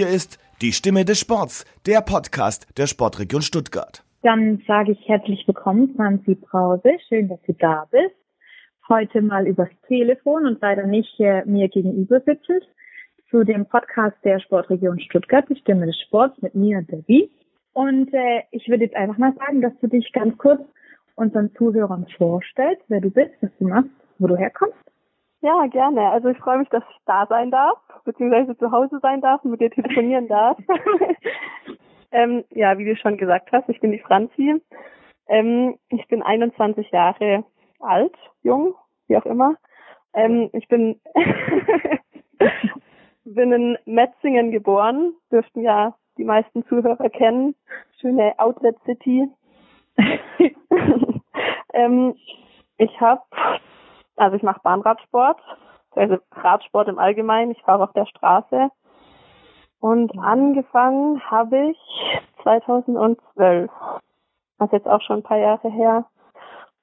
Hier ist die Stimme des Sports, der Podcast der Sportregion Stuttgart. Dann sage ich herzlich willkommen, Franzi Brause. Schön, dass du da bist. Heute mal übers Telefon und leider nicht äh, mir gegenüber sitzend zu dem Podcast der Sportregion Stuttgart, die Stimme des Sports mit mir, Debbie. Und äh, ich würde jetzt einfach mal sagen, dass du dich ganz kurz unseren Zuhörern vorstellst, wer du bist, was du machst, wo du herkommst. Ja, gerne. Also ich freue mich, dass ich da sein darf, beziehungsweise zu Hause sein darf und mit dir telefonieren darf. ähm, ja, wie du schon gesagt hast, ich bin die Franzi. Ähm, ich bin 21 Jahre alt, jung, wie auch immer. Ähm, ich bin bin in Metzingen geboren, dürften ja die meisten Zuhörer kennen. Schöne Outlet City. ähm, ich habe also ich mache Bahnradsport, also Radsport im Allgemeinen. Ich fahre auf der Straße. Und angefangen habe ich 2012. Das ist jetzt auch schon ein paar Jahre her.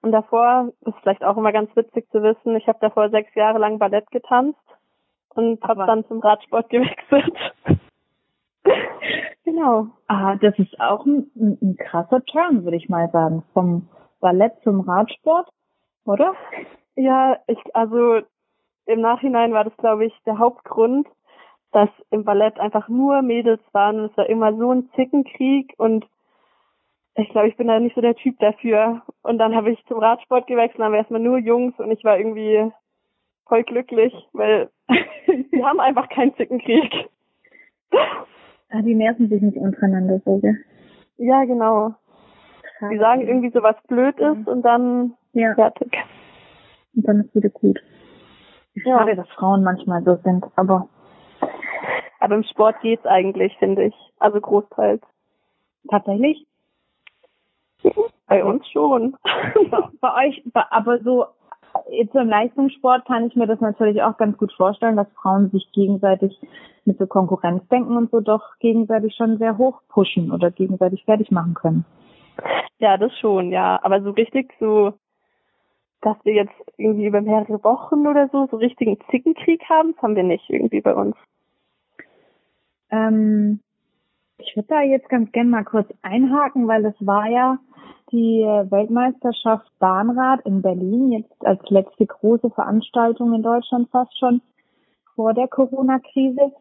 Und davor ist vielleicht auch immer ganz witzig zu wissen, ich habe davor sechs Jahre lang Ballett getanzt und habe dann zum Radsport gewechselt. genau. Ah, das ist auch ein, ein krasser Turn, würde ich mal sagen, vom Ballett zum Radsport, oder? Ja, ich, also im Nachhinein war das, glaube ich, der Hauptgrund, dass im Ballett einfach nur Mädels waren. Es war immer so ein Zickenkrieg und ich glaube, ich bin da nicht so der Typ dafür. Und dann habe ich zum Radsport gewechselt, dann war erstmal nur Jungs und ich war irgendwie voll glücklich, weil die haben einfach keinen Zickenkrieg. Ah, die nerven sich nicht untereinander so, gell? Ja, genau. Die sagen irgendwie so, was blöd ist und dann ja. fertig und dann ist wieder gut. Schade, ja. dass Frauen manchmal so sind, aber. Aber im Sport geht's eigentlich, finde ich. Also großteils. Tatsächlich? Bei uns schon. bei euch, aber so jetzt im Leistungssport kann ich mir das natürlich auch ganz gut vorstellen, dass Frauen sich gegenseitig mit so Konkurrenzdenken und so doch gegenseitig schon sehr hoch pushen oder gegenseitig fertig machen können. Ja, das schon, ja. Aber so richtig so dass wir jetzt irgendwie über mehrere Wochen oder so so richtigen Zickenkrieg haben, das haben wir nicht irgendwie bei uns. Ähm, ich würde da jetzt ganz gern mal kurz einhaken, weil das war ja die Weltmeisterschaft Bahnrad in Berlin, jetzt als letzte große Veranstaltung in Deutschland fast schon vor der Corona-Krise.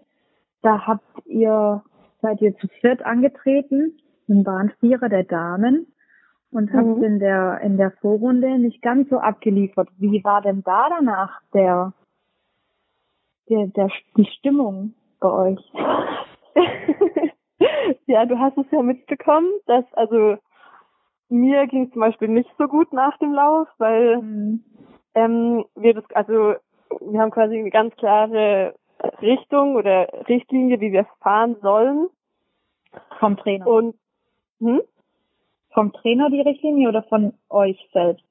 Da habt ihr, seid ihr zu viert angetreten, im Bahnvierer der Damen und mhm. habt in der in der Vorrunde nicht ganz so abgeliefert. Wie war denn da danach der der, der die Stimmung bei euch? ja, du hast es ja mitbekommen, dass also mir ging zum Beispiel nicht so gut nach dem Lauf, weil mhm. ähm, wir das also wir haben quasi eine ganz klare Richtung oder Richtlinie, wie wir fahren sollen. Vom Trainer. Und hm? Vom Trainer die Richtlinie oder von euch selbst?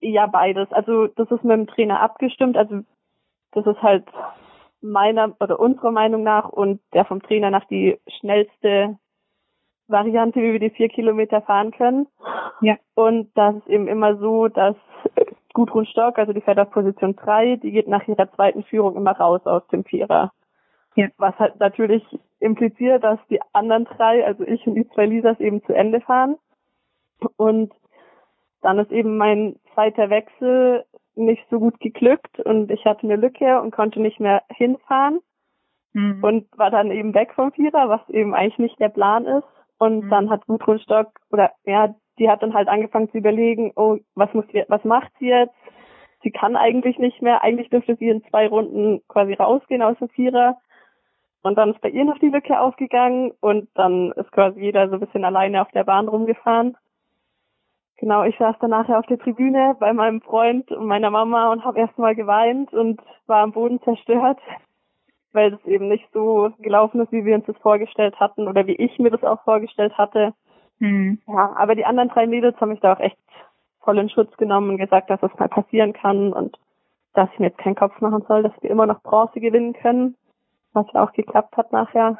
Ja, beides. Also das ist mit dem Trainer abgestimmt. Also das ist halt meiner oder unserer Meinung nach und der vom Trainer nach die schnellste Variante, wie wir die vier Kilometer fahren können. Ja. Und das ist eben immer so, dass Gudrun Stock, also die fährt auf Position 3, die geht nach ihrer zweiten Führung immer raus aus dem Vierer. Ja. Was halt natürlich impliziert, dass die anderen drei, also ich und die zwei Lisas eben zu Ende fahren. Und dann ist eben mein zweiter Wechsel nicht so gut geglückt und ich hatte eine Lücke und konnte nicht mehr hinfahren mhm. und war dann eben weg vom Vierer, was eben eigentlich nicht der Plan ist. Und mhm. dann hat Gudrun Stock oder ja, die hat dann halt angefangen zu überlegen, oh, was muss sie, was macht sie jetzt? Sie kann eigentlich nicht mehr. Eigentlich dürfte sie in zwei Runden quasi rausgehen aus dem Vierer. Und dann ist bei ihr noch die Lücke aufgegangen und dann ist quasi jeder so ein bisschen alleine auf der Bahn rumgefahren. Genau, ich saß dann nachher auf der Tribüne bei meinem Freund und meiner Mama und habe erstmal geweint und war am Boden zerstört, weil das eben nicht so gelaufen ist, wie wir uns das vorgestellt hatten oder wie ich mir das auch vorgestellt hatte. Hm. Ja, aber die anderen drei Mädels haben mich da auch echt voll in Schutz genommen und gesagt, dass das mal passieren kann und dass ich mir jetzt keinen Kopf machen soll, dass wir immer noch Bronze gewinnen können was ja auch geklappt hat nachher.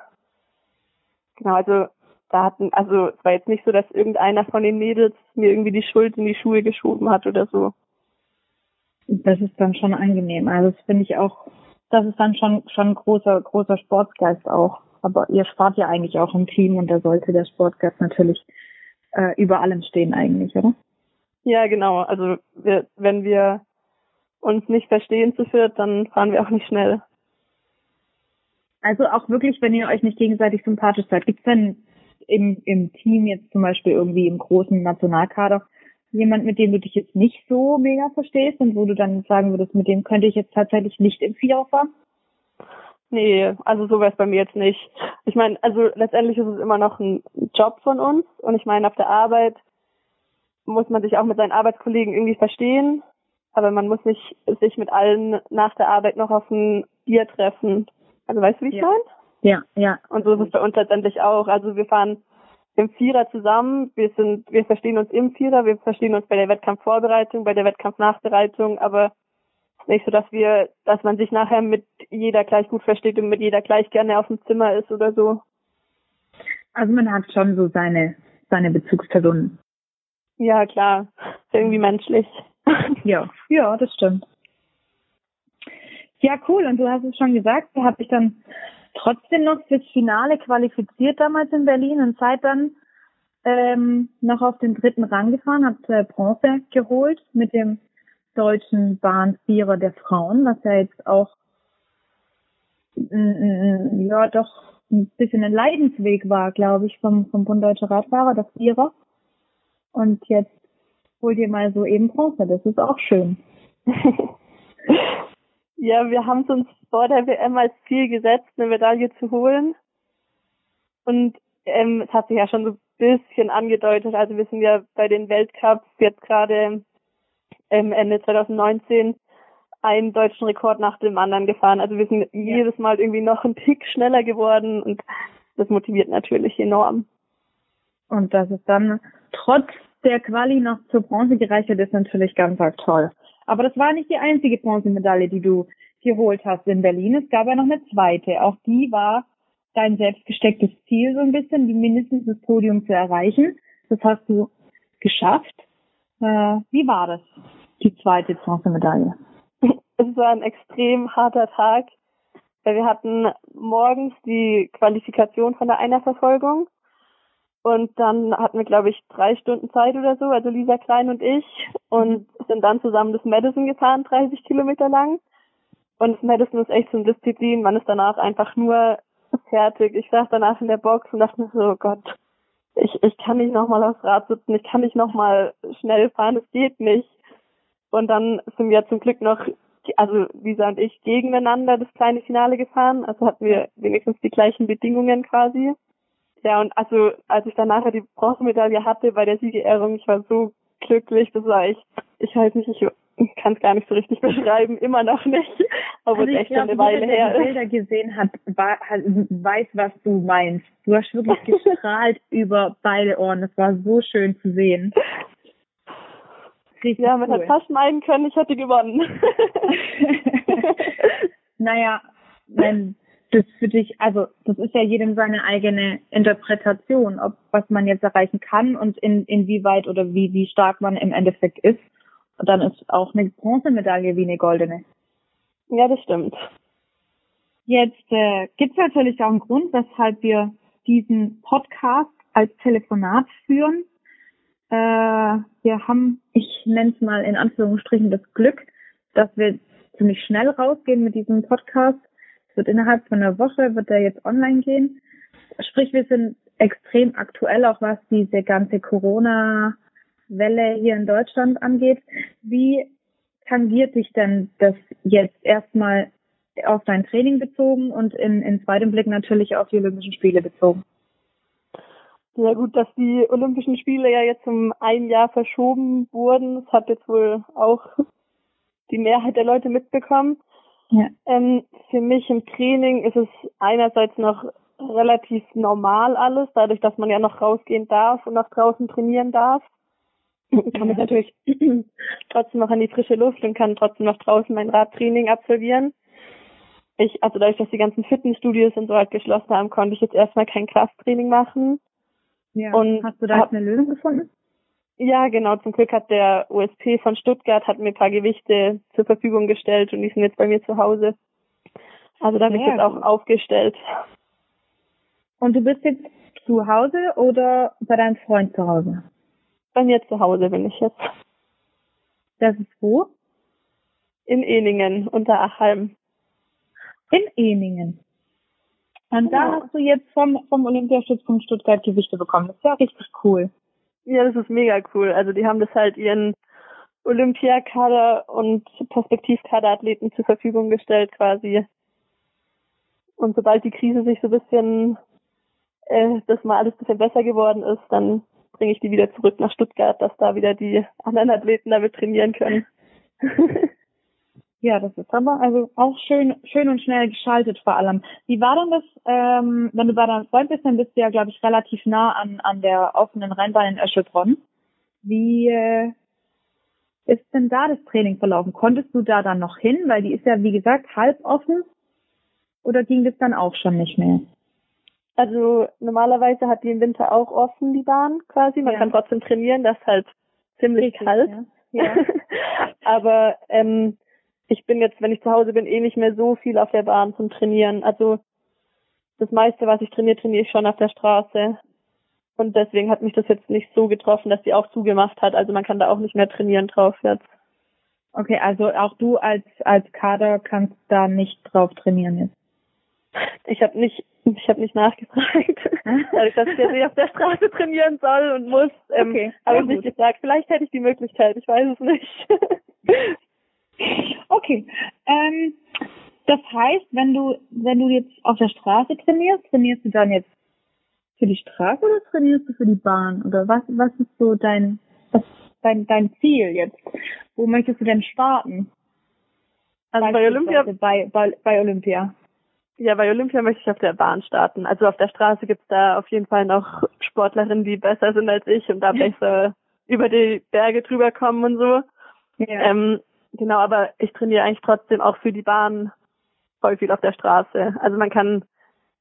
Genau, also da hatten, also es war jetzt nicht so, dass irgendeiner von den Mädels mir irgendwie die Schuld in die Schuhe geschoben hat oder so. Das ist dann schon angenehm. Also das finde ich auch, das ist dann schon schon großer großer Sportsgeist auch, aber ihr spart ja eigentlich auch im Team und da sollte der Sportgast natürlich äh, über allem stehen eigentlich, oder? Ja, genau. Also wir, wenn wir uns nicht verstehen zu viert, dann fahren wir auch nicht schnell. Also auch wirklich, wenn ihr euch nicht gegenseitig sympathisch seid, gibt es denn im, im Team jetzt zum Beispiel irgendwie im großen Nationalkader jemand, mit dem du dich jetzt nicht so mega verstehst und wo du dann sagen würdest, mit dem könnte ich jetzt tatsächlich nicht im Vierer fahren? Nee, also so wäre es bei mir jetzt nicht. Ich meine, also letztendlich ist es immer noch ein Job von uns und ich meine, auf der Arbeit muss man sich auch mit seinen Arbeitskollegen irgendwie verstehen, aber man muss nicht sich mit allen nach der Arbeit noch auf ein Bier treffen. Also weißt du, wie ich ja. meine? Ja, ja. Und so ist es bei uns letztendlich auch. Also wir fahren im Vierer zusammen. Wir sind, wir verstehen uns im Vierer, wir verstehen uns bei der Wettkampfvorbereitung, bei der Wettkampfnachbereitung, aber nicht so, dass wir, dass man sich nachher mit jeder gleich gut versteht und mit jeder gleich gerne auf dem Zimmer ist oder so. Also man hat schon so seine, seine Bezugspersonen. Ja, klar. Ist irgendwie menschlich. ja, ja, das stimmt. Ja, cool. Und du hast es schon gesagt, du hast dich dann trotzdem noch fürs Finale qualifiziert damals in Berlin und seid dann ähm, noch auf den dritten Rang gefahren, habt äh, Bronze geholt mit dem deutschen Bahnvierer der Frauen, was ja jetzt auch ja doch ein bisschen ein Leidensweg war, glaube ich, vom, vom Bund Deutscher Radfahrer, das Vierer. Und jetzt holt ihr mal so eben Bronze, das ist auch schön. ja, wir haben es uns vor der WM als Ziel gesetzt, eine Medaille zu holen. Und ähm, es hat sich ja schon so ein bisschen angedeutet. Also wir sind ja bei den Weltcups jetzt gerade ähm, Ende 2019 einen deutschen Rekord nach dem anderen gefahren. Also wir sind ja. jedes Mal irgendwie noch ein Tick schneller geworden und das motiviert natürlich enorm. Und dass es dann trotz der Quali noch zur Bronze gereicht hat, ist natürlich ganz, ganz toll. Aber das war nicht die einzige Bronzemedaille, die du geholt hast in Berlin. Es gab ja noch eine zweite. Auch die war dein selbst gestecktes Ziel so ein bisschen, die mindestens das Podium zu erreichen. Das hast du geschafft. Äh, wie war das, die zweite Bronzemedaille? Es war ein extrem harter Tag. Wir hatten morgens die Qualifikation von der Einerverfolgung und dann hatten wir, glaube ich, drei Stunden Zeit oder so, also Lisa Klein und ich, und sind dann zusammen das Madison gefahren, 30 Kilometer lang. Und das Madison ist echt so eine Disziplin, man ist danach einfach nur fertig. Ich saß danach in der Box und dachte mir so, oh Gott, ich, ich kann nicht nochmal aufs Rad sitzen, ich kann nicht nochmal schnell fahren, es geht nicht. Und dann sind wir zum Glück noch, also Lisa und ich, gegeneinander das kleine Finale gefahren. Also hatten wir wenigstens die gleichen Bedingungen quasi. Ja, und also als ich dann nachher die Bronzemedaille hatte bei der Siegerehrung, ich war so glücklich, das war echt, ich weiß nicht, ich kann es gar nicht so richtig beschreiben, immer noch nicht, aber also es ist echt glaub, eine Weile her. Wer die Bilder gesehen hat, war, weiß, was du meinst. Du hast wirklich gestrahlt über beide Ohren, das war so schön zu sehen. Richtig ja, man cool. hat fast meinen können, ich hätte gewonnen. naja, wenn das für dich, also das ist ja jedem seine eigene Interpretation, ob was man jetzt erreichen kann und in, inwieweit oder wie, wie stark man im Endeffekt ist. Und dann ist auch eine Bronzemedaille wie eine goldene. Ja, das stimmt. Jetzt äh, gibt es natürlich auch einen Grund, weshalb wir diesen Podcast als Telefonat führen. Äh, wir haben, ich nenne es mal in Anführungsstrichen das Glück, dass wir ziemlich schnell rausgehen mit diesem Podcast wird innerhalb von einer Woche, wird er jetzt online gehen. Sprich, wir sind extrem aktuell, auch was diese ganze Corona-Welle hier in Deutschland angeht. Wie tangiert dich denn das jetzt erstmal auf dein Training bezogen und in, in zweitem Blick natürlich auf die Olympischen Spiele bezogen? Ja gut, dass die Olympischen Spiele ja jetzt um ein Jahr verschoben wurden, das hat jetzt wohl auch die Mehrheit der Leute mitbekommen. Ja. Ähm, für mich im Training ist es einerseits noch relativ normal alles, dadurch, dass man ja noch rausgehen darf und nach draußen trainieren darf. kann ich natürlich trotzdem noch an die frische Luft und kann trotzdem noch draußen mein Radtraining absolvieren. Ich, also dadurch, dass die ganzen Fitnessstudios und so halt geschlossen haben, konnte ich jetzt erstmal kein Krafttraining machen. Ja. Und Hast du da hab, eine Lösung gefunden? Ja, genau. Zum Glück hat der USP von Stuttgart hat mir ein paar Gewichte zur Verfügung gestellt und die sind jetzt bei mir zu Hause. Also da habe ich jetzt auch aufgestellt. Und du bist jetzt zu Hause oder bei deinem Freund zu Hause? Bei mir zu Hause bin ich jetzt. Das ist wo? In Eningen, unter Achheim. In Eningen. Und genau. da hast du jetzt vom, vom Olympiastützpunkt Stuttgart Gewichte bekommen. Das ist ja richtig cool. Ja, das ist mega cool. Also die haben das halt ihren Olympiakader und Perspektivkaderathleten zur Verfügung gestellt quasi. Und sobald die Krise sich so ein bisschen, äh, dass mal alles ein bisschen besser geworden ist, dann bringe ich die wieder zurück nach Stuttgart, dass da wieder die anderen Athleten damit trainieren können. ja, das ist aber also auch schön, schön und schnell geschaltet vor allem. Wie war denn das, ähm, wenn du bei deinem Freund bist, dann bist du ja, glaube ich, relativ nah an, an der offenen Rennbahn in Öschelbronn. Wie äh, ist denn da das Training verlaufen? Konntest du da dann noch hin? Weil die ist ja, wie gesagt, halb offen. Oder ging das dann auch schon nicht mehr? Also normalerweise hat die im Winter auch offen, die Bahn quasi. Man ja. kann trotzdem trainieren, das ist halt ziemlich Richtig, kalt. Ja. ja. Aber ähm, ich bin jetzt, wenn ich zu Hause bin, eh nicht mehr so viel auf der Bahn zum Trainieren. Also das meiste, was ich trainiere, trainiere ich schon auf der Straße. Und deswegen hat mich das jetzt nicht so getroffen, dass die auch zugemacht hat. Also man kann da auch nicht mehr trainieren drauf jetzt. Okay, also auch du als als Kader kannst da nicht drauf trainieren jetzt. Ich habe nicht ich habe nicht nachgefragt, dadurch, dass ich jetzt nicht auf der Straße trainieren soll und muss. Ähm, okay, habe ich nicht gefragt. Vielleicht hätte ich die Möglichkeit, ich weiß es nicht. okay. Ähm, das heißt, wenn du wenn du jetzt auf der Straße trainierst, trainierst du dann jetzt für die Straße oder trainierst du für die Bahn? Oder was was ist so dein was dein dein Ziel jetzt? Wo möchtest du denn starten? Also bei Olympia bei, bei, bei Olympia. Ja, bei Olympia möchte ich auf der Bahn starten. Also auf der Straße gibt's da auf jeden Fall noch Sportlerinnen, die besser sind als ich und da besser über die Berge drüber kommen und so. Ja. Ähm, genau, aber ich trainiere eigentlich trotzdem auch für die Bahn voll viel auf der Straße. Also man kann,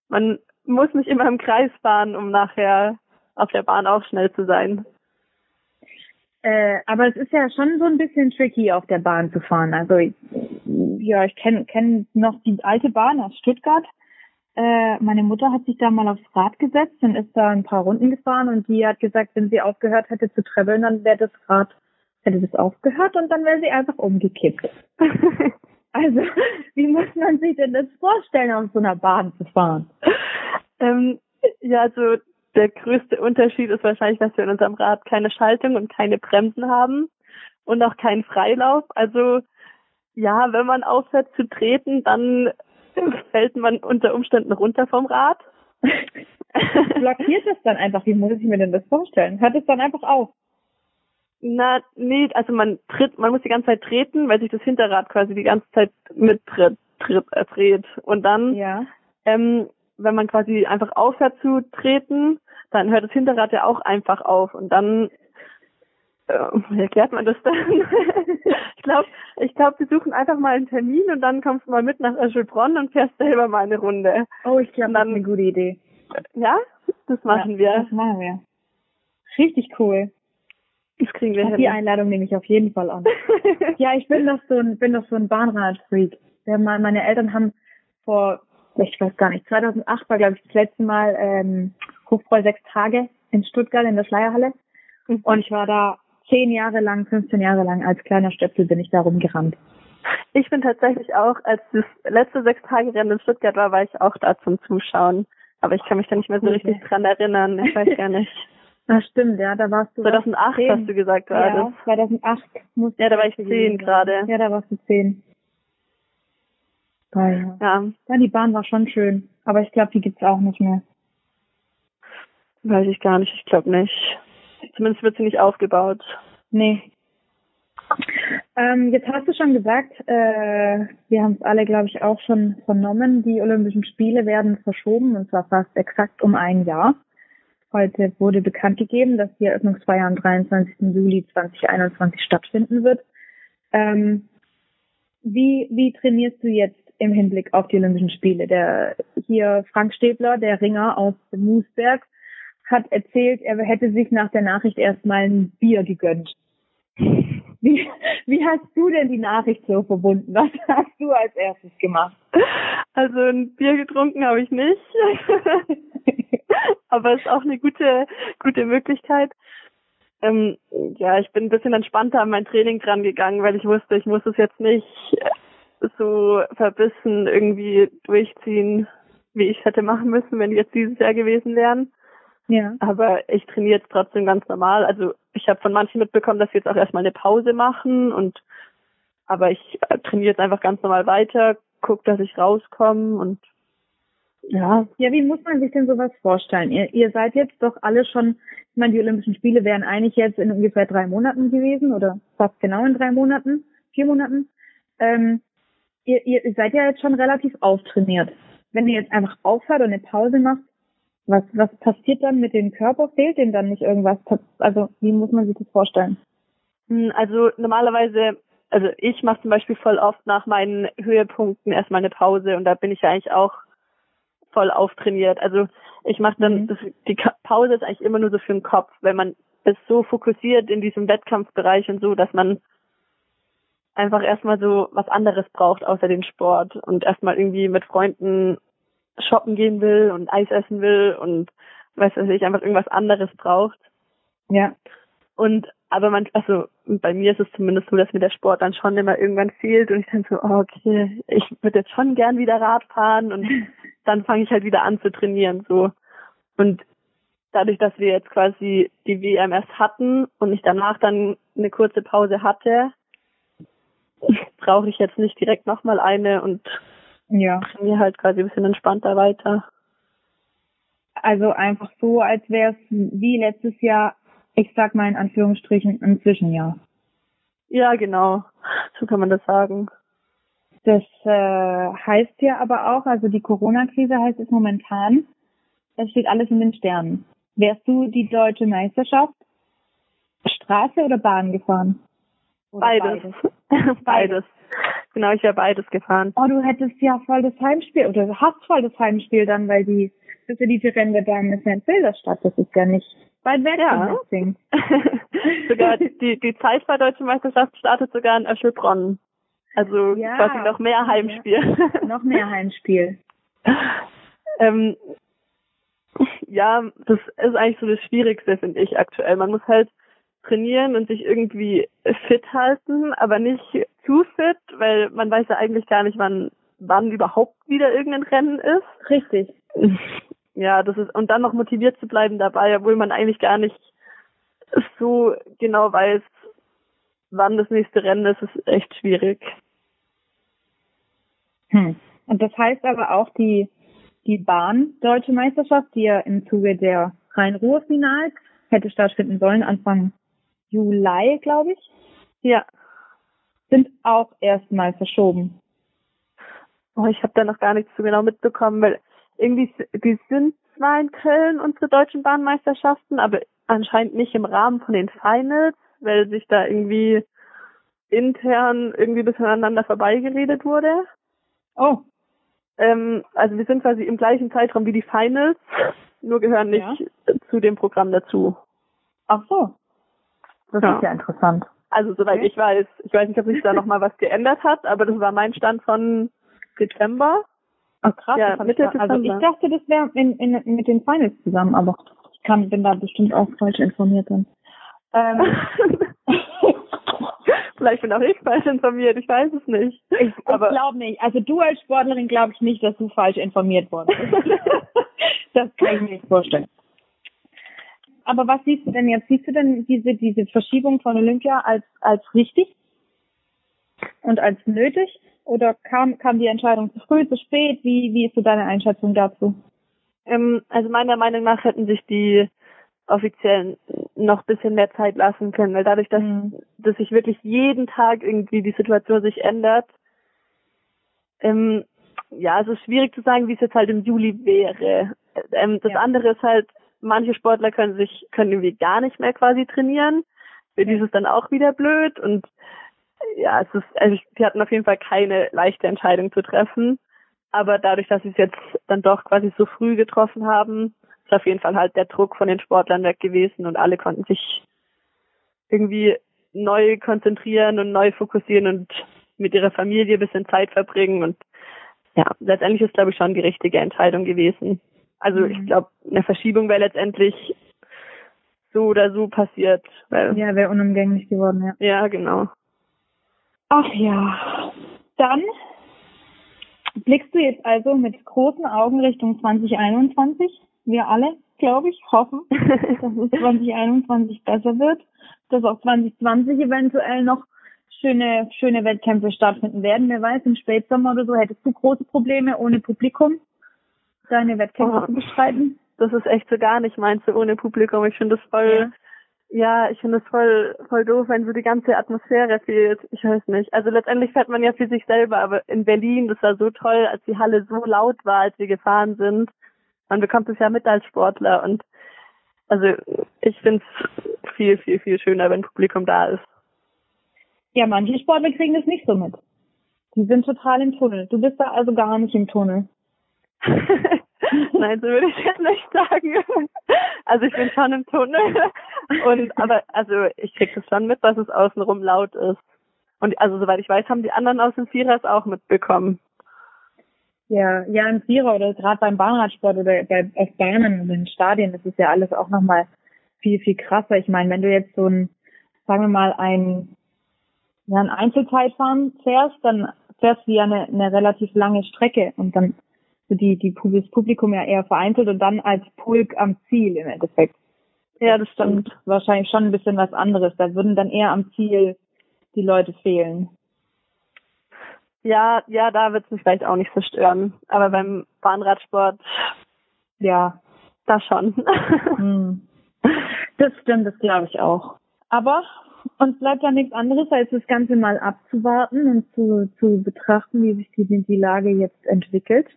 man muss nicht immer im Kreis fahren, um nachher auf der Bahn auch schnell zu sein. Äh, aber es ist ja schon so ein bisschen tricky, auf der Bahn zu fahren. Also ja, ich kenne kenn noch die alte Bahn aus Stuttgart. Äh, meine Mutter hat sich da mal aufs Rad gesetzt und ist da ein paar Runden gefahren und die hat gesagt, wenn sie aufgehört hätte zu traveln, dann wäre das Rad, hätte das aufgehört und dann wäre sie einfach umgekippt. also, wie muss man sich denn das vorstellen, auf so einer Bahn zu fahren? Ähm, ja, also der größte Unterschied ist wahrscheinlich, dass wir in unserem Rad keine Schaltung und keine Bremsen haben und auch keinen Freilauf. Also ja, wenn man aufhört zu treten, dann fällt man unter Umständen runter vom Rad. Blockiert es dann einfach? Wie muss ich mir denn das vorstellen? Hört es dann einfach auf? Na, nee, also man tritt, man muss die ganze Zeit treten, weil sich das Hinterrad quasi die ganze Zeit mittritt, tritt, äh, dreht. Und dann, ja. ähm, wenn man quasi einfach aufhört zu treten, dann hört das Hinterrad ja auch einfach auf und dann äh, wie erklärt man das dann? ich glaube, ich glaube, wir suchen einfach mal einen Termin und dann kommst du mal mit nach Öschelbronn und fährst selber mal eine Runde. Oh, ich glaube, das ist eine gute Idee. Ja, das machen ja, wir. Das machen wir. Richtig cool. Das kriegen wir Ach, hin. Die Einladung nehme ich auf jeden Fall an. ja, ich bin doch so ein, bin doch so ein Bahnradfreak. Meine Eltern haben vor ich weiß gar nicht, 2008 war, glaube ich, das letzte Mal ähm, Hofbräu sechs Tage in Stuttgart in der Schleierhalle. Mhm. Und ich war da zehn Jahre lang, 15 Jahre lang als kleiner Stöpsel bin ich da rumgerannt. Ich bin tatsächlich auch, als das letzte sechs Tage Rennen in Stuttgart war, war ich auch da zum Zuschauen. Aber ich kann mich da nicht mehr so richtig dran erinnern. Ich weiß gar nicht. Das stimmt, ja, da warst du. 2008 hast du gesagt gerade. Ja, 2008 muss Ja, da war ich zehn gerade. Ja, da warst du zehn. Ja. ja. Ja, die Bahn war schon schön. Aber ich glaube, die gibt's auch nicht mehr. Weiß ich gar nicht. Ich glaube nicht. Zumindest wird sie nicht aufgebaut. Nee. Ähm, jetzt hast du schon gesagt, äh, wir haben es alle, glaube ich, auch schon vernommen, die Olympischen Spiele werden verschoben und zwar fast exakt um ein Jahr. Heute wurde bekannt gegeben, dass die Eröffnungsfeier am 23. Juli 2021 stattfinden wird. Ähm, wie, wie trainierst du jetzt im Hinblick auf die Olympischen Spiele. Der hier Frank Stäbler, der Ringer aus Moosberg, hat erzählt, er hätte sich nach der Nachricht erstmal ein Bier gegönnt. Wie, wie hast du denn die Nachricht so verbunden? Was hast du als erstes gemacht? Also ein Bier getrunken habe ich nicht. aber es ist auch eine gute, gute Möglichkeit. Ähm, ja, ich bin ein bisschen entspannter an mein Training dran gegangen, weil ich wusste, ich muss es jetzt nicht so verbissen irgendwie durchziehen, wie ich hätte machen müssen, wenn die jetzt dieses Jahr gewesen wären. Ja. Aber ich trainiere jetzt trotzdem ganz normal. Also ich habe von manchen mitbekommen, dass sie jetzt auch erstmal eine Pause machen und aber ich äh, trainiere jetzt einfach ganz normal weiter, guck, dass ich rauskomme und ja. Ja, wie muss man sich denn sowas vorstellen? Ihr, ihr seid jetzt doch alle schon, ich meine, die Olympischen Spiele wären eigentlich jetzt in ungefähr drei Monaten gewesen oder fast genau in drei Monaten, vier Monaten. Ähm, ihr, ihr seid ja jetzt schon relativ auftrainiert. Wenn ihr jetzt einfach aufhört und eine Pause macht, was, was passiert dann mit dem Körper? Fehlt dem dann nicht irgendwas? Also wie muss man sich das vorstellen? Hm, also normalerweise, also ich mache zum Beispiel voll oft nach meinen Höhepunkten erstmal eine Pause und da bin ich ja eigentlich auch voll auftrainiert. Also ich mache dann, mhm. das, die Pause ist eigentlich immer nur so für den Kopf, wenn man ist so fokussiert in diesem Wettkampfbereich und so, dass man einfach erstmal so was anderes braucht außer den Sport und erstmal irgendwie mit Freunden shoppen gehen will und Eis essen will und weiß was ich, einfach irgendwas anderes braucht. Ja. Und aber man, also bei mir ist es zumindest so, dass mir der Sport dann schon immer irgendwann fehlt und ich denke so, oh, okay, ich würde jetzt schon gern wieder Rad fahren und dann fange ich halt wieder an zu trainieren so. Und dadurch, dass wir jetzt quasi die WMS hatten und ich danach dann eine kurze Pause hatte, brauche ich jetzt nicht direkt nochmal eine und ja. trainiere halt quasi ein bisschen entspannter weiter. Also einfach so, als wäre es wie letztes Jahr, ich sag mal in Anführungsstrichen, ein Zwischenjahr. Ja, genau. So kann man das sagen. Das äh, heißt ja aber auch, also die Corona-Krise heißt es momentan, es steht alles in den Sternen. Wärst du die deutsche Meisterschaft Straße oder Bahn gefahren? Oder beides. Beides. beides. Genau, ich wäre beides gefahren. Oh, du hättest ja voll das Heimspiel oder hast voll das Heimspiel dann, weil die das Rennen der Damen ist ja in Filderstadt. Das ist ja nicht weit weg ja. sogar die, die Zeit bei Deutschen Meisterschaft startet sogar in Öschelbronn. Also ja. quasi noch mehr Heimspiel. Ja. noch mehr Heimspiel. ähm, ja, das ist eigentlich so das Schwierigste, finde ich aktuell. Man muss halt trainieren und sich irgendwie fit halten, aber nicht zu fit, weil man weiß ja eigentlich gar nicht, wann wann überhaupt wieder irgendein Rennen ist. Richtig. Ja, das ist und dann noch motiviert zu bleiben dabei, obwohl man eigentlich gar nicht so genau weiß, wann das nächste Rennen ist, ist echt schwierig. Hm. Und das heißt aber auch die die Bahn Deutsche Meisterschaft, die ja im Zuge der Rhein-Ruhr-Finals hätte stattfinden sollen, Anfang Juli, glaube ich. Ja. Sind auch erstmal verschoben. Oh, ich habe da noch gar nichts so genau mitbekommen, weil irgendwie, die sind zwar in Köln unsere deutschen Bahnmeisterschaften, aber anscheinend nicht im Rahmen von den Finals, weil sich da irgendwie intern irgendwie bis aneinander vorbeigeredet wurde. Oh. Ähm, also wir sind quasi im gleichen Zeitraum wie die Finals, nur gehören nicht ja. zu dem Programm dazu. Ach so. Das ja. ist ja interessant. Also soweit okay. ich weiß, ich weiß nicht, ob sich da nochmal was geändert hat, aber das war mein Stand von Dezember. Ach krass, ja, Mitte Dezember. Also ich dachte, das wäre mit den Finals zusammen, aber ich kann, bin da bestimmt auch falsch informiert dann. Ähm, Vielleicht bin auch ich falsch informiert, ich weiß es nicht. Ich, ich glaube nicht. Also du als Sportlerin glaube ich nicht, dass du falsch informiert worden bist. das kann ich mir nicht vorstellen aber was siehst du denn jetzt? Siehst du denn diese, diese Verschiebung von Olympia als, als richtig und als nötig? Oder kam, kam die Entscheidung zu früh, zu spät? Wie, wie ist so deine Einschätzung dazu? Ähm, also meiner Meinung nach hätten sich die Offiziellen noch ein bisschen mehr Zeit lassen können, weil dadurch, dass, mhm. dass sich wirklich jeden Tag irgendwie die Situation sich ändert, ähm, ja, es ist schwierig zu sagen, wie es jetzt halt im Juli wäre. Ähm, das ja. andere ist halt, manche Sportler können sich, können irgendwie gar nicht mehr quasi trainieren. Für die ist es dann auch wieder blöd und ja, es ist, also sie hatten auf jeden Fall keine leichte Entscheidung zu treffen. Aber dadurch, dass sie es jetzt dann doch quasi so früh getroffen haben, ist auf jeden Fall halt der Druck von den Sportlern weg gewesen und alle konnten sich irgendwie neu konzentrieren und neu fokussieren und mit ihrer Familie ein bisschen Zeit verbringen und ja, letztendlich ist glaube ich schon die richtige Entscheidung gewesen. Also mhm. ich glaube, eine Verschiebung wäre letztendlich so oder so passiert. Weil, ja, wäre unumgänglich geworden, ja. Ja, genau. Ach ja. Dann blickst du jetzt also mit großen Augen Richtung 2021. Wir alle, glaube ich, hoffen, dass es 2021 besser wird, dass auch 2020 eventuell noch schöne, schöne Wettkämpfe stattfinden werden. Wer weiß, im Spätsommer oder so hättest du große Probleme ohne Publikum deine Wettkämpfe oh, zu bestreiten. Das ist echt so gar nicht meinst du ohne Publikum. Ich finde das voll, ja, ja ich finde es voll, voll doof, wenn so die ganze Atmosphäre fehlt. Ich weiß nicht. Also letztendlich fährt man ja für sich selber, aber in Berlin, das war so toll, als die Halle so laut war, als wir gefahren sind. Man bekommt es ja mit als Sportler und also ich finde es viel, viel, viel schöner, wenn Publikum da ist. Ja, manche Sportler kriegen das nicht so mit. Die sind total im Tunnel. Du bist da also gar nicht im Tunnel. Nein, so würde ich jetzt nicht sagen. Also ich bin schon im Tunnel. Und aber also ich krieg das schon mit, dass es außenrum laut ist. Und also soweit ich weiß, haben die anderen aus dem Vierer es auch mitbekommen. Ja, ja, im Vierer oder gerade beim Bahnradsport oder bei auf Bahnen und in Stadien, das ist ja alles auch nochmal viel, viel krasser. Ich meine, wenn du jetzt so ein, sagen wir mal, ein ja, ein Einzelzeitfahren fährst, dann fährst du ja eine, eine relativ lange Strecke und dann die, die, das Publikum ja eher vereinzelt und dann als Pulk am Ziel im Endeffekt. Ja, das stimmt. Und wahrscheinlich schon ein bisschen was anderes. Da würden dann eher am Ziel die Leute fehlen. Ja, ja, da wird es mich vielleicht auch nicht so stören. Aber beim Bahnradsport, ja, da schon. Hm. Das stimmt, das glaube ich auch. Aber uns bleibt ja nichts anderes, als das Ganze mal abzuwarten und zu, zu betrachten, wie sich die, die Lage jetzt entwickelt.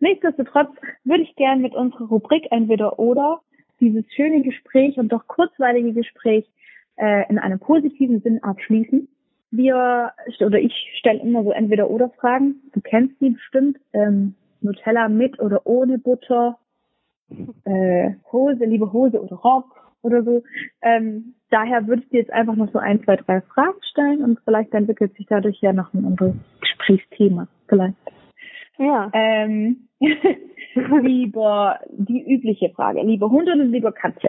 Nichtsdestotrotz würde ich gern mit unserer Rubrik entweder oder dieses schöne Gespräch und doch kurzweilige Gespräch äh, in einem positiven Sinn abschließen. Wir oder ich stelle immer so entweder oder Fragen. Du kennst die bestimmt. Ähm, Nutella mit oder ohne Butter, äh, Hose, liebe Hose oder Rock oder so. Ähm, daher würde ich dir jetzt einfach noch so ein, zwei, drei Fragen stellen und vielleicht entwickelt sich dadurch ja noch ein anderes Gesprächsthema. Vielleicht. Ja. Ähm, lieber die übliche Frage. Lieber Hund oder lieber Katze?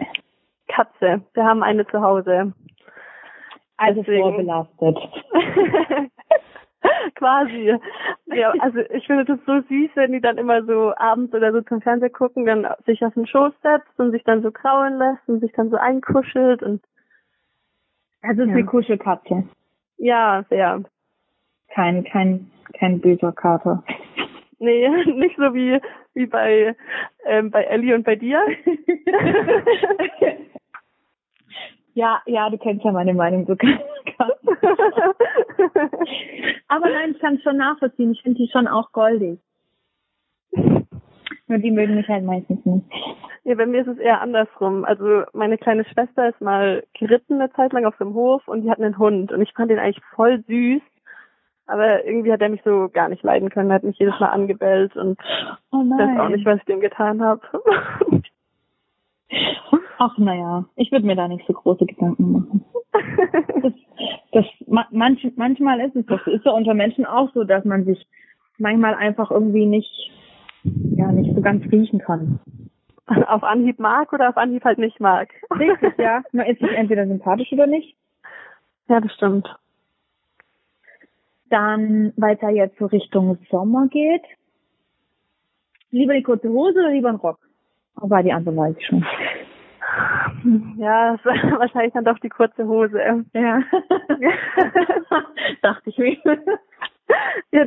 Katze. Wir haben eine zu Hause. Also Deswegen. vorbelastet. Quasi. Ja, also ich finde das so süß, wenn die dann immer so abends oder so zum Fernseher gucken, dann sich auf den Schoß setzt und sich dann so krauen lässt und sich dann so einkuschelt und also es ist ja. eine Kuschelkatze. Ja, sehr. Kein, kein, kein böser Kater. Nee, nicht so wie, wie bei, ähm, bei Ellie und bei dir. ja, ja, du kennst ja meine Meinung so Aber nein, ich kann es schon nachvollziehen. Ich finde die schon auch goldig. Nur die mögen mich halt meistens nicht. Ja, bei mir ist es eher andersrum. Also meine kleine Schwester ist mal geritten eine Zeit lang auf dem Hof und die hat einen Hund und ich fand den eigentlich voll süß. Aber irgendwie hat er mich so gar nicht leiden können. Er hat mich jedes Mal angebellt und oh ich weiß auch nicht, was ich dem getan habe. Ach naja, ich würde mir da nicht so große Gedanken machen. Das, das manch, manchmal ist es doch, ist ja unter Menschen auch so, dass man sich manchmal einfach irgendwie nicht, ja, nicht so ganz riechen kann. Auf Anhieb mag oder auf Anhieb halt nicht mag. Richtig, ja. Man ist sich entweder sympathisch oder nicht. Ja, das stimmt. Dann, weil es ja jetzt so Richtung Sommer geht, lieber die kurze Hose oder lieber ein Rock? Aber die andere weiß ich schon. Ja, wahrscheinlich dann doch die kurze Hose. Ja. Dachte ich mir. Ja,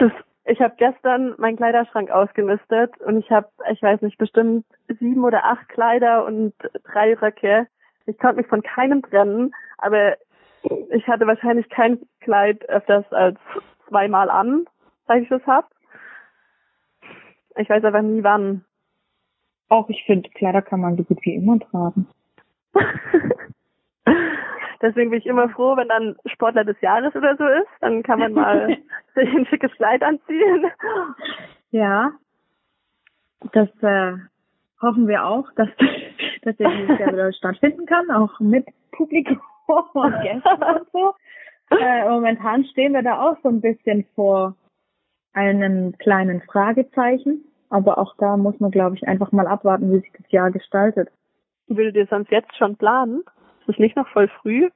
das, ich habe gestern meinen Kleiderschrank ausgemistet und ich habe, ich weiß nicht, bestimmt sieben oder acht Kleider und drei Röcke. Ich konnte mich von keinem trennen, aber ich hatte wahrscheinlich kein Kleid öfters als zweimal an, seit ich das hab. Ich weiß aber nie wann. Auch ich finde, Kleider kann man so gut wie immer tragen. Deswegen bin ich immer froh, wenn dann Sportler des Jahres oder so ist. Dann kann man mal sich ein schickes Kleid anziehen. Ja, das äh, hoffen wir auch, dass, dass der dieses Jahr wieder stattfinden kann, auch mit Publikum und Gästen und so. Äh, momentan stehen wir da auch so ein bisschen vor einem kleinen Fragezeichen. Aber auch da muss man, glaube ich, einfach mal abwarten, wie sich das Jahr gestaltet. Würdet ihr sonst jetzt schon planen? Ist es nicht noch voll früh?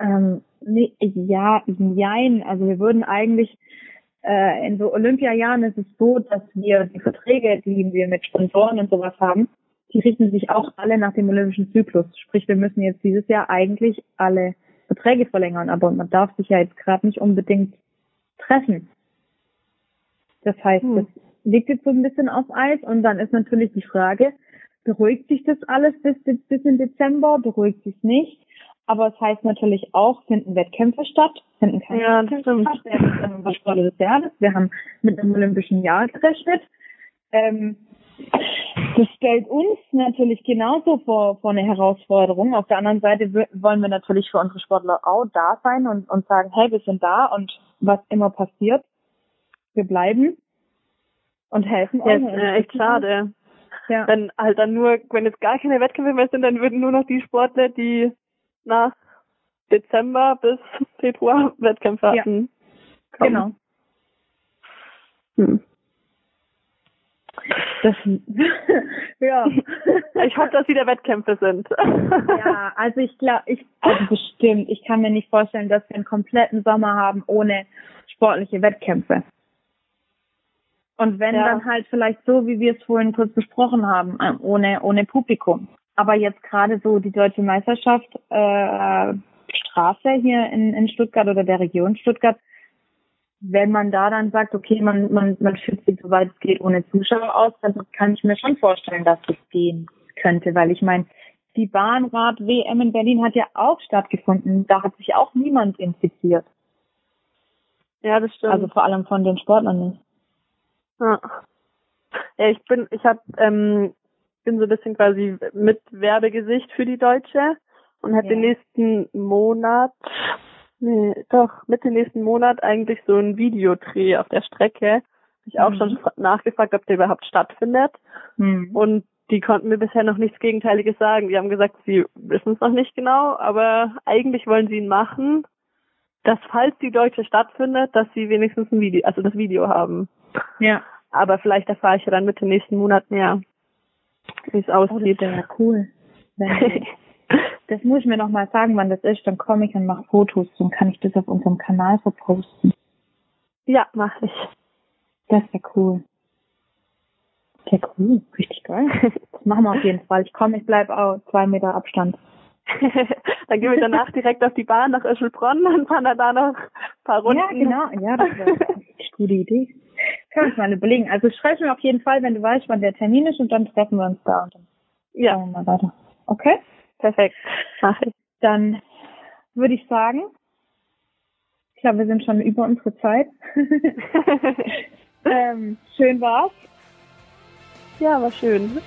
Ähm, nee, ja, nein. Also wir würden eigentlich äh, in so Olympiajahren ist es so, dass wir die Verträge, die wir mit Sponsoren und sowas haben, die richten sich auch alle nach dem olympischen Zyklus. Sprich, wir müssen jetzt dieses Jahr eigentlich alle Verträge verlängern, aber man darf sich ja jetzt gerade nicht unbedingt treffen. Das heißt, hm. das liegt jetzt so ein bisschen auf Eis und dann ist natürlich die Frage, beruhigt sich das alles bis, bis in Dezember, beruhigt sich nicht? Aber es heißt natürlich auch, finden Wettkämpfe statt, finden keine ja, Wettkämpfe statt. Wir haben das wir haben mit einem olympischen Jahr gerechnet. Ähm, das stellt uns natürlich genauso vor, vor eine Herausforderung. Auf der anderen Seite wollen wir natürlich für unsere Sportler auch da sein und, und sagen, hey, wir sind da und was immer passiert, wir bleiben und helfen euch. Ja, äh, echt schade. Ja. Wenn halt dann nur, wenn jetzt gar keine Wettkämpfe mehr sind, dann würden nur noch die Sportler, die nach Dezember bis Februar Wettkämpfe hatten. Ja. Genau. Hm. Das, ja. Ich hoffe, dass wieder Wettkämpfe sind. ja, also ich glaube, ich, also bestimmt. Ich kann mir nicht vorstellen, dass wir einen kompletten Sommer haben ohne sportliche Wettkämpfe. Und wenn ja. dann halt vielleicht so, wie wir es vorhin kurz besprochen haben, ähm, ohne, ohne Publikum. Aber jetzt gerade so die deutsche Meisterschaft äh, Straße hier in, in Stuttgart oder der Region Stuttgart, wenn man da dann sagt, okay, man, man, man führt sich soweit es geht ohne Zuschauer aus, dann kann ich mir schon vorstellen, dass das gehen könnte, weil ich meine, die Bahnrad-WM in Berlin hat ja auch stattgefunden. Da hat sich auch niemand infiziert. Ja, das stimmt. Also vor allem von den Sportlern nicht. Ja. Ja, ich bin, ich hab, ähm, bin so ein bisschen quasi mit Werbegesicht für die Deutsche und habe ja. den nächsten Monat, nee, doch, mit dem nächsten Monat eigentlich so ein Videodreh auf der Strecke. Ich mhm. auch schon nachgefragt, ob der überhaupt stattfindet. Mhm. Und die konnten mir bisher noch nichts Gegenteiliges sagen. Die haben gesagt, sie wissen es noch nicht genau, aber eigentlich wollen sie ihn machen, dass falls die Deutsche stattfindet, dass sie wenigstens ein Video, also das Video haben. Ja. Aber vielleicht erfahre ich ja dann mit dem nächsten Monat mehr, wie es aussieht. Oh, das wäre ja cool. das muss ich mir noch mal sagen, wann das ist. Dann komme ich und mache Fotos und kann ich das auf unserem Kanal verposten. Ja, mache ich. Das wäre cool. Ja, cool. Richtig geil. Das machen wir auf jeden Fall. Ich komme, ich bleibe auch zwei Meter Abstand. dann gehen wir danach direkt auf die Bahn nach Öschelbronn und fahren dann da noch ein paar Runden. Ja, genau. Ja, das wäre eine gute Idee. Können wir uns mal überlegen. Also schreib mir auf jeden Fall, wenn du weißt, wann der Termin ist und dann treffen wir uns da und dann ja. wir mal weiter. Okay? Perfekt. Mach ich. Dann würde ich sagen, ich glaube, wir sind schon über unsere Zeit. ähm, schön war's. Ja, war schön.